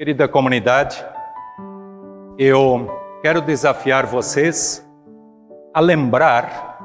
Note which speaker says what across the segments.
Speaker 1: Querida comunidade, eu quero desafiar vocês a lembrar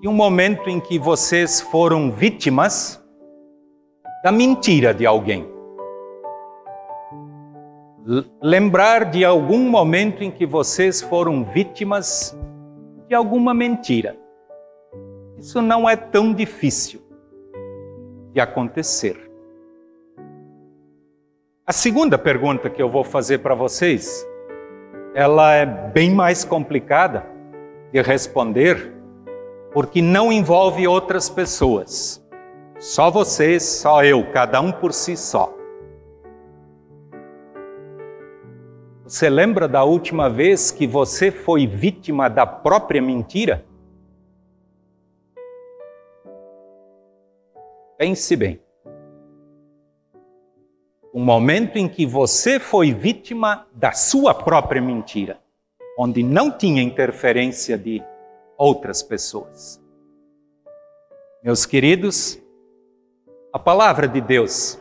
Speaker 1: de um momento em que vocês foram vítimas da mentira de alguém. Lembrar de algum momento em que vocês foram vítimas de alguma mentira. Isso não é tão difícil de acontecer. A segunda pergunta que eu vou fazer para vocês, ela é bem mais complicada de responder, porque não envolve outras pessoas. Só vocês, só eu, cada um por si só. Você lembra da última vez que você foi vítima da própria mentira? Pense bem um momento em que você foi vítima da sua própria mentira, onde não tinha interferência de outras pessoas. Meus queridos, a palavra de Deus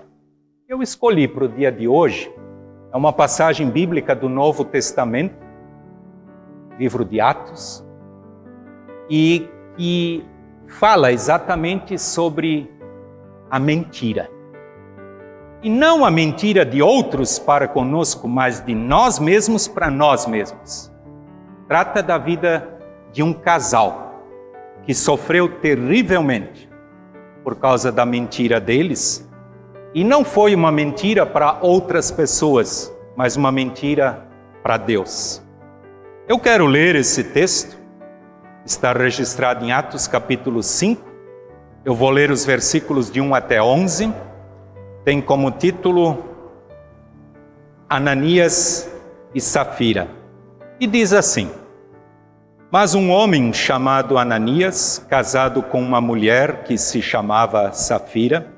Speaker 1: que eu escolhi para o dia de hoje é uma passagem bíblica do Novo Testamento, livro de Atos, e que fala exatamente sobre a mentira. E não a mentira de outros para conosco, mas de nós mesmos para nós mesmos. Trata da vida de um casal que sofreu terrivelmente por causa da mentira deles. E não foi uma mentira para outras pessoas, mas uma mentira para Deus. Eu quero ler esse texto, está registrado em Atos capítulo 5. Eu vou ler os versículos de 1 até 11 tem como título Ananias e Safira. E diz assim: Mas um homem chamado Ananias, casado com uma mulher que se chamava Safira,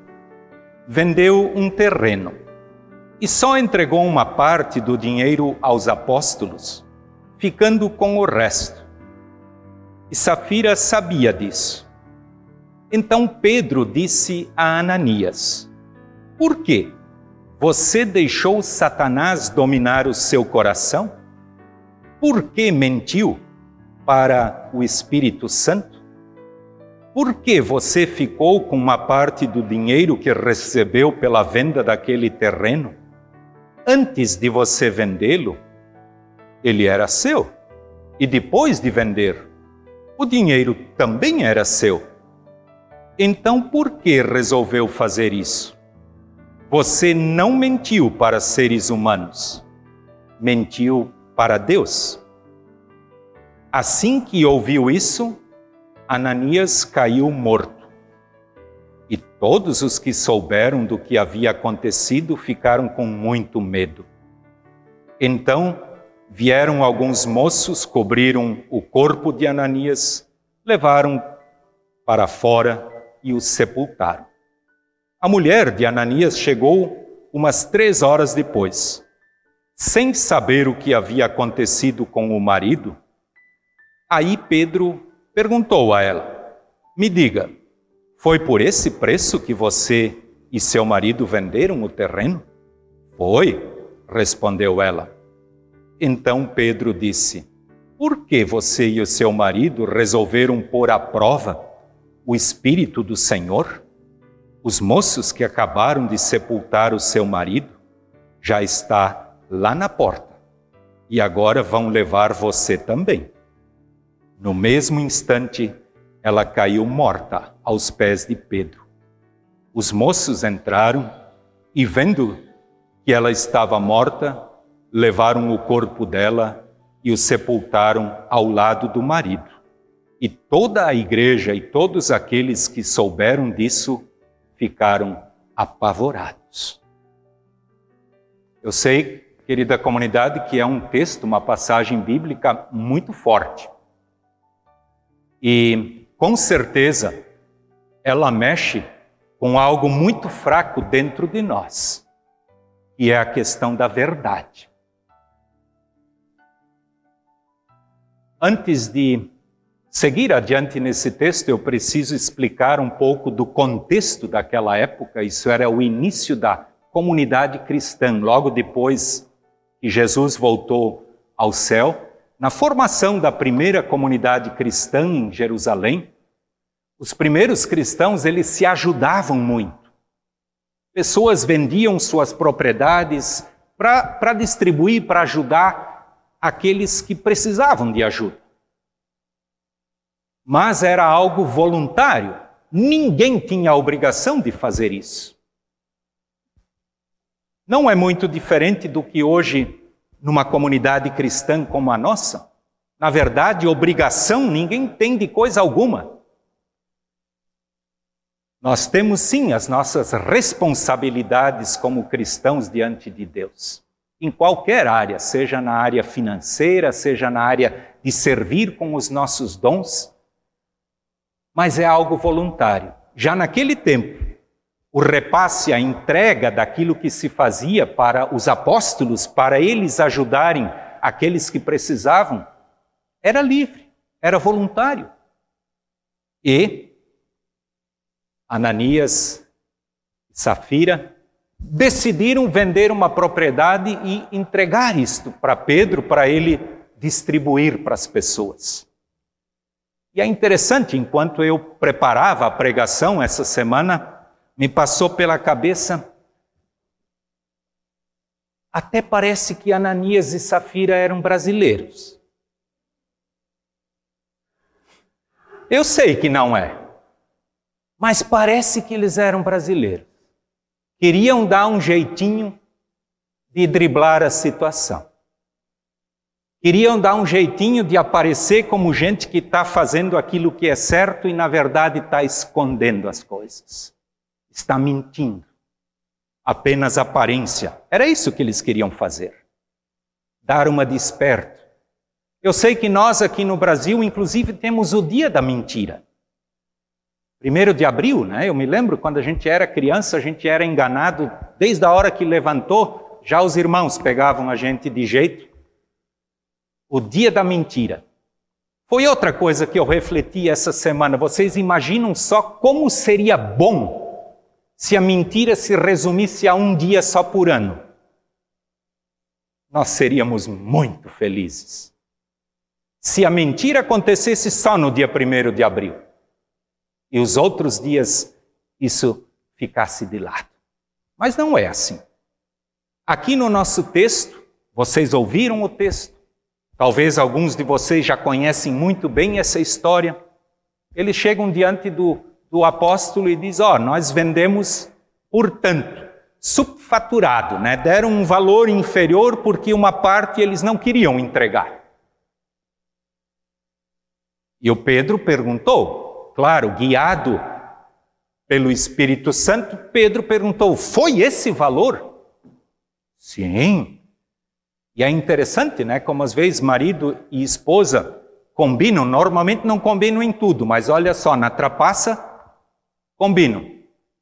Speaker 1: vendeu um terreno e só entregou uma parte do dinheiro aos apóstolos, ficando com o resto. E Safira sabia disso. Então Pedro disse a Ananias: por quê? Você deixou Satanás dominar o seu coração? Por que mentiu para o Espírito Santo? Por que você ficou com uma parte do dinheiro que recebeu pela venda daquele terreno? Antes de você vendê-lo, ele era seu. E depois de vender, o dinheiro também era seu. Então por que resolveu fazer isso? Você não mentiu para seres humanos, mentiu para Deus. Assim que ouviu isso, Ananias caiu morto. E todos os que souberam do que havia acontecido ficaram com muito medo. Então vieram alguns moços, cobriram o corpo de Ananias, levaram para fora e o sepultaram. A mulher de Ananias chegou umas três horas depois. Sem saber o que havia acontecido com o marido, aí Pedro perguntou a ela: Me diga, foi por esse preço que você e seu marido venderam o terreno? Foi, respondeu ela. Então Pedro disse: Por que você e o seu marido resolveram pôr à prova o Espírito do Senhor? Os moços que acabaram de sepultar o seu marido já está lá na porta e agora vão levar você também. No mesmo instante, ela caiu morta aos pés de Pedro. Os moços entraram e, vendo que ela estava morta, levaram o corpo dela e o sepultaram ao lado do marido. E toda a igreja e todos aqueles que souberam disso ficaram apavorados. Eu sei, querida comunidade, que é um texto, uma passagem bíblica muito forte. E, com certeza, ela mexe com algo muito fraco dentro de nós, que é a questão da verdade. Antes de seguir adiante nesse texto, eu preciso explicar um pouco do contexto daquela época. Isso era o início da comunidade cristã, logo depois que Jesus voltou ao céu. Na formação da primeira comunidade cristã em Jerusalém, os primeiros cristãos eles se ajudavam muito. Pessoas vendiam suas propriedades para distribuir, para ajudar aqueles que precisavam de ajuda. Mas era algo voluntário. Ninguém tinha a obrigação de fazer isso. Não é muito diferente do que hoje numa comunidade cristã como a nossa? Na verdade, obrigação ninguém tem de coisa alguma. Nós temos sim as nossas responsabilidades como cristãos diante de Deus, em qualquer área, seja na área financeira, seja na área de servir com os nossos dons, mas é algo voluntário. Já naquele tempo, o repasse, a entrega daquilo que se fazia para os apóstolos, para eles ajudarem aqueles que precisavam, era livre, era voluntário. E Ananias e Safira decidiram vender uma propriedade e entregar isto para Pedro, para ele distribuir para as pessoas. E é interessante, enquanto eu preparava a pregação essa semana, me passou pela cabeça. Até parece que Ananias e Safira eram brasileiros. Eu sei que não é, mas parece que eles eram brasileiros. Queriam dar um jeitinho de driblar a situação. Queriam dar um jeitinho de aparecer como gente que está fazendo aquilo que é certo e, na verdade, está escondendo as coisas está mentindo. Apenas aparência. Era isso que eles queriam fazer. Dar uma desperto. Eu sei que nós aqui no Brasil, inclusive, temos o dia da mentira. Primeiro de abril, né? Eu me lembro quando a gente era criança, a gente era enganado desde a hora que levantou, já os irmãos pegavam a gente de jeito. O dia da mentira. Foi outra coisa que eu refleti essa semana. Vocês imaginam só como seria bom se a mentira se resumisse a um dia só por ano, nós seríamos muito felizes. Se a mentira acontecesse só no dia 1 de abril e os outros dias isso ficasse de lado. Mas não é assim. Aqui no nosso texto, vocês ouviram o texto, talvez alguns de vocês já conhecem muito bem essa história. Eles chegam diante do do apóstolo e diz: Ó, oh, nós vendemos por tanto, subfaturado, né? deram um valor inferior porque uma parte eles não queriam entregar. E o Pedro perguntou, claro, guiado pelo Espírito Santo, Pedro perguntou: foi esse valor? Sim. E é interessante, né? Como às vezes marido e esposa combinam, normalmente não combinam em tudo, mas olha só, na trapaça combinam.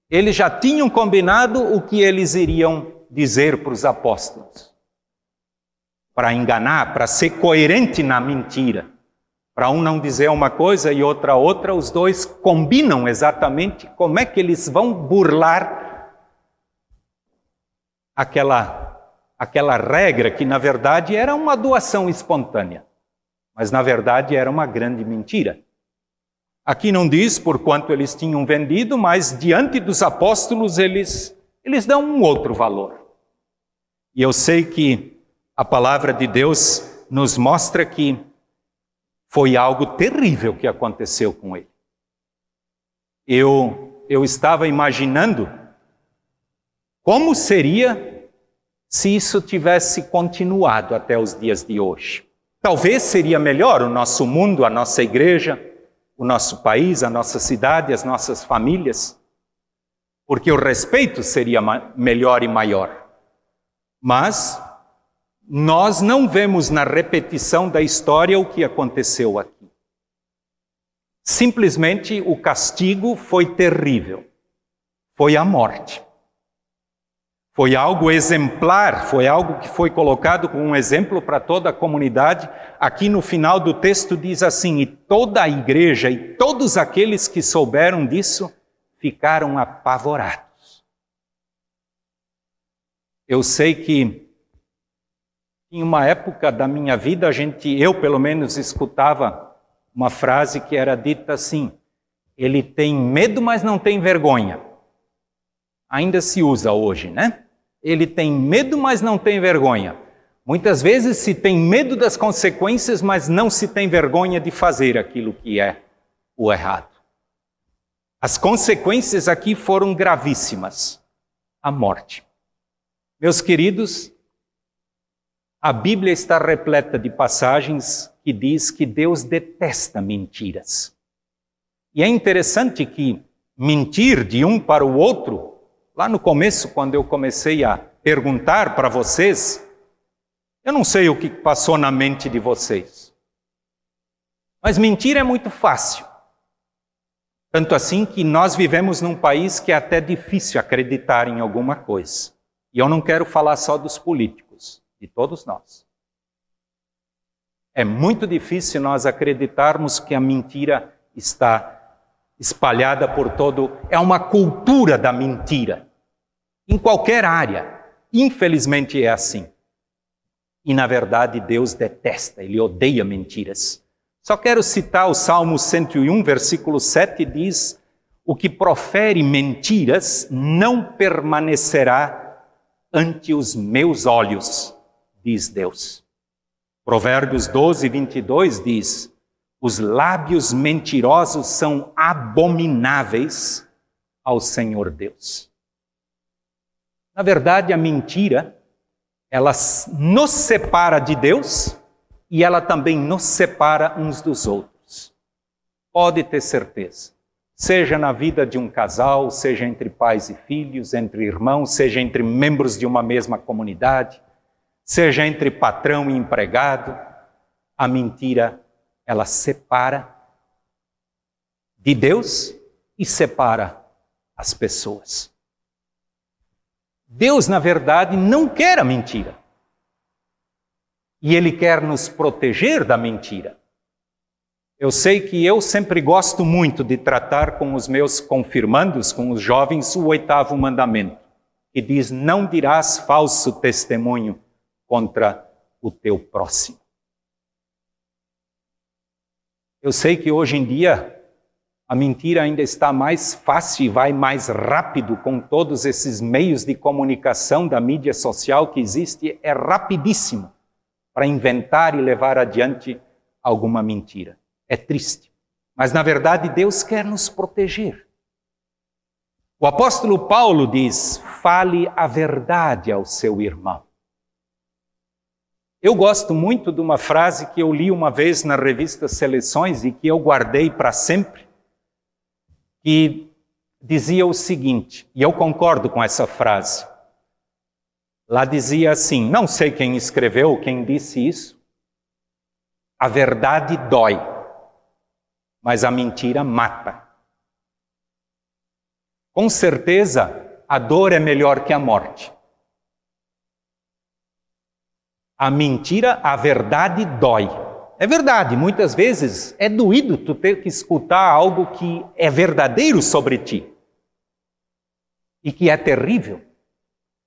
Speaker 1: Eles já tinham combinado o que eles iriam dizer para os apóstolos. Para enganar, para ser coerente na mentira. Para um não dizer uma coisa e outra outra, os dois combinam exatamente como é que eles vão burlar aquela, aquela regra que, na verdade, era uma doação espontânea. Mas, na verdade, era uma grande mentira. Aqui não diz por quanto eles tinham vendido, mas diante dos apóstolos eles, eles dão um outro valor. E eu sei que a palavra de Deus nos mostra que foi algo terrível que aconteceu com ele. Eu, eu estava imaginando como seria se isso tivesse continuado até os dias de hoje. Talvez seria melhor o nosso mundo, a nossa igreja, o nosso país, a nossa cidade, as nossas famílias, porque o respeito seria melhor e maior. Mas nós não vemos na repetição da história o que aconteceu aqui. Simplesmente o castigo foi terrível. Foi a morte. Foi algo exemplar, foi algo que foi colocado como um exemplo para toda a comunidade. Aqui no final do texto diz assim: E toda a igreja e todos aqueles que souberam disso ficaram apavorados. Eu sei que em uma época da minha vida a gente, eu pelo menos escutava uma frase que era dita assim: ele tem medo, mas não tem vergonha. Ainda se usa hoje, né? Ele tem medo, mas não tem vergonha. Muitas vezes se tem medo das consequências, mas não se tem vergonha de fazer aquilo que é o errado. As consequências aqui foram gravíssimas a morte. Meus queridos, a Bíblia está repleta de passagens que diz que Deus detesta mentiras. E é interessante que mentir de um para o outro, lá no começo, quando eu comecei a perguntar para vocês, eu não sei o que passou na mente de vocês. Mas mentir é muito fácil. Tanto assim que nós vivemos num país que é até difícil acreditar em alguma coisa. E eu não quero falar só dos políticos, de todos nós. É muito difícil nós acreditarmos que a mentira está espalhada por todo. É uma cultura da mentira. Em qualquer área. Infelizmente é assim. E na verdade Deus detesta, ele odeia mentiras. Só quero citar o Salmo 101, versículo 7, diz: O que profere mentiras não permanecerá ante os meus olhos, diz Deus. Provérbios 12, 22 diz: Os lábios mentirosos são abomináveis ao Senhor Deus. Na verdade, a mentira, ela nos separa de Deus e ela também nos separa uns dos outros. Pode ter certeza. Seja na vida de um casal, seja entre pais e filhos, entre irmãos, seja entre membros de uma mesma comunidade, seja entre patrão e empregado, a mentira ela separa de Deus e separa as pessoas. Deus, na verdade, não quer a mentira. E Ele quer nos proteger da mentira. Eu sei que eu sempre gosto muito de tratar com os meus confirmandos, com os jovens, o oitavo mandamento, que diz: Não dirás falso testemunho contra o teu próximo. Eu sei que hoje em dia a mentira ainda está mais fácil e vai mais rápido com todos esses meios de comunicação da mídia social que existe, é rapidíssimo para inventar e levar adiante alguma mentira. É triste. Mas, na verdade, Deus quer nos proteger. O apóstolo Paulo diz: fale a verdade ao seu irmão. Eu gosto muito de uma frase que eu li uma vez na revista Seleções e que eu guardei para sempre, que dizia o seguinte, e eu concordo com essa frase: Lá dizia assim: não sei quem escreveu, quem disse isso. A verdade dói, mas a mentira mata. Com certeza, a dor é melhor que a morte. A mentira, a verdade dói. É verdade, muitas vezes é doído tu ter que escutar algo que é verdadeiro sobre ti e que é terrível.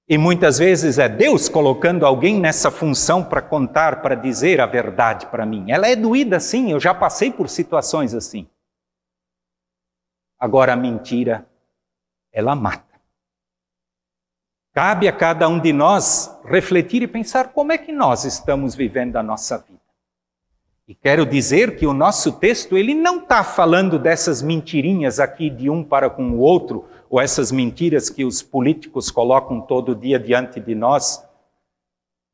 Speaker 1: E muitas vezes é Deus colocando alguém nessa função para contar, para dizer a verdade para mim. Ela é doída sim, eu já passei por situações assim. Agora a mentira, ela mata. Cabe a cada um de nós refletir e pensar como é que nós estamos vivendo a nossa vida. E quero dizer que o nosso texto ele não está falando dessas mentirinhas aqui de um para com o outro, ou essas mentiras que os políticos colocam todo dia diante de nós.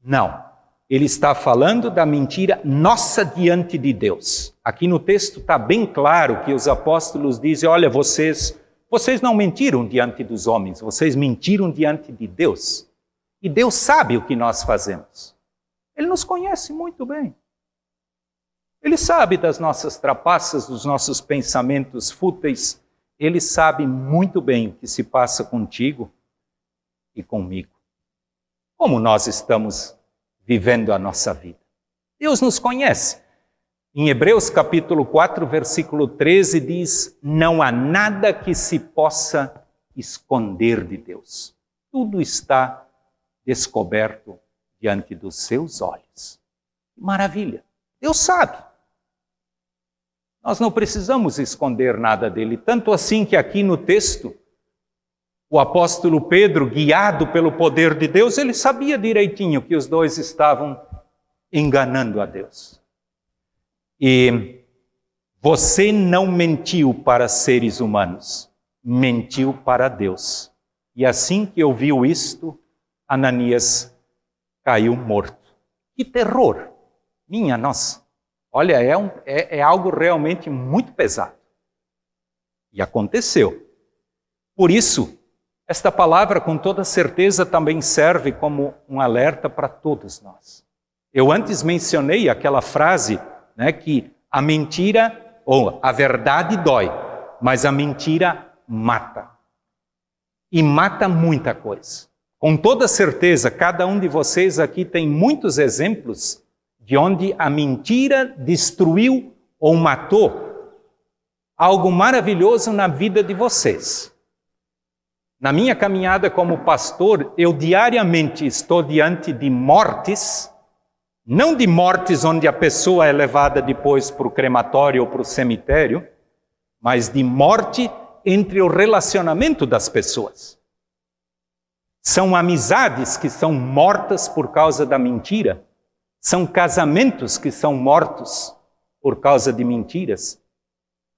Speaker 1: Não. Ele está falando da mentira nossa diante de Deus. Aqui no texto está bem claro que os apóstolos dizem: olha, vocês, vocês não mentiram diante dos homens, vocês mentiram diante de Deus. E Deus sabe o que nós fazemos. Ele nos conhece muito bem. Ele sabe das nossas trapaças, dos nossos pensamentos fúteis, ele sabe muito bem o que se passa contigo e comigo. Como nós estamos vivendo a nossa vida. Deus nos conhece. Em Hebreus capítulo 4, versículo 13 diz: Não há nada que se possa esconder de Deus. Tudo está descoberto diante dos seus olhos. Maravilha! Deus sabe. Nós não precisamos esconder nada dele, tanto assim que aqui no texto, o apóstolo Pedro, guiado pelo poder de Deus, ele sabia direitinho que os dois estavam enganando a Deus. E você não mentiu para seres humanos, mentiu para Deus. E assim que ouviu isto, Ananias caiu morto. Que terror! Minha nossa! Olha, é, um, é, é algo realmente muito pesado. E aconteceu. Por isso, esta palavra, com toda certeza, também serve como um alerta para todos nós. Eu antes mencionei aquela frase né, que a mentira, ou a verdade dói, mas a mentira mata e mata muita coisa. Com toda certeza, cada um de vocês aqui tem muitos exemplos de onde a mentira destruiu ou matou algo maravilhoso na vida de vocês. Na minha caminhada como pastor, eu diariamente estou diante de mortes, não de mortes onde a pessoa é levada depois para o crematório ou para o cemitério, mas de morte entre o relacionamento das pessoas. São amizades que são mortas por causa da mentira. São casamentos que são mortos por causa de mentiras.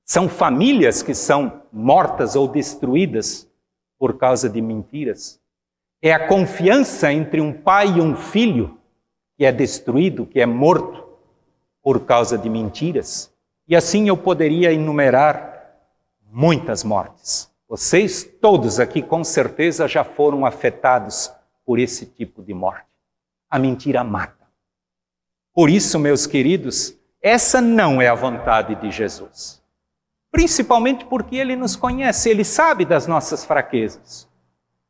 Speaker 1: São famílias que são mortas ou destruídas por causa de mentiras. É a confiança entre um pai e um filho que é destruído, que é morto por causa de mentiras. E assim eu poderia enumerar muitas mortes. Vocês todos aqui com certeza já foram afetados por esse tipo de morte. A mentira mata. Por isso, meus queridos, essa não é a vontade de Jesus. Principalmente porque ele nos conhece, ele sabe das nossas fraquezas.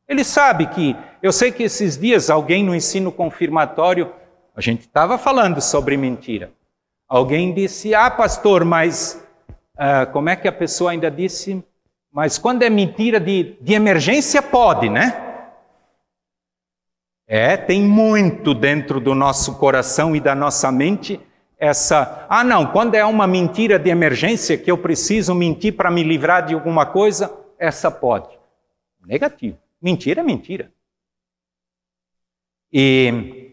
Speaker 1: Ele sabe que, eu sei que esses dias alguém no ensino confirmatório, a gente estava falando sobre mentira. Alguém disse: Ah, pastor, mas uh, como é que a pessoa ainda disse? Mas quando é mentira de, de emergência, pode, né? É, tem muito dentro do nosso coração e da nossa mente essa. Ah, não, quando é uma mentira de emergência que eu preciso mentir para me livrar de alguma coisa, essa pode. Negativo. Mentira é mentira. E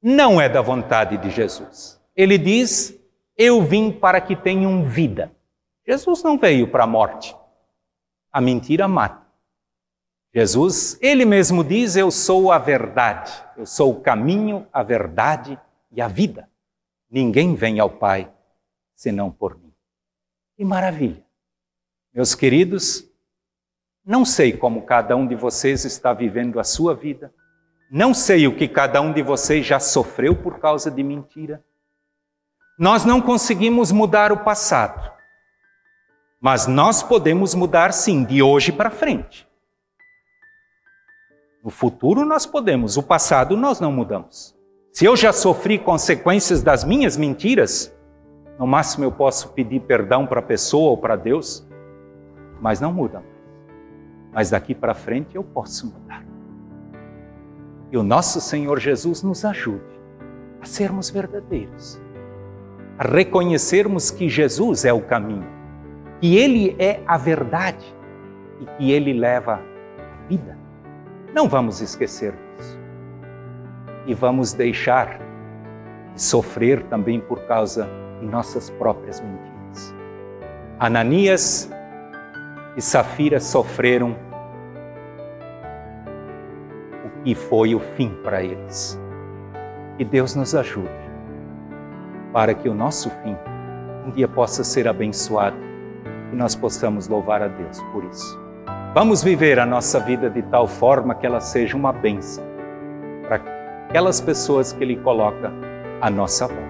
Speaker 1: não é da vontade de Jesus. Ele diz eu vim para que tenham vida. Jesus não veio para a morte. A mentira mata. Jesus, ele mesmo diz: Eu sou a verdade, eu sou o caminho, a verdade e a vida. Ninguém vem ao Pai senão por mim. Que maravilha! Meus queridos, não sei como cada um de vocês está vivendo a sua vida, não sei o que cada um de vocês já sofreu por causa de mentira. Nós não conseguimos mudar o passado, mas nós podemos mudar sim, de hoje para frente. No futuro nós podemos, o passado nós não mudamos. Se eu já sofri consequências das minhas mentiras, no máximo eu posso pedir perdão para a pessoa ou para Deus, mas não muda mais. Mas daqui para frente eu posso mudar. E o nosso Senhor Jesus nos ajude a sermos verdadeiros a reconhecermos que Jesus é o caminho, que Ele é a verdade e que Ele leva a vida. Não vamos esquecer disso. E vamos deixar de sofrer também por causa de nossas próprias mentiras. Ananias e Safira sofreram o que foi o fim para eles. Que Deus nos ajude para que o nosso fim um dia possa ser abençoado e nós possamos louvar a Deus por isso. Vamos viver a nossa vida de tal forma que ela seja uma bênção para aquelas pessoas que Ele coloca à nossa volta.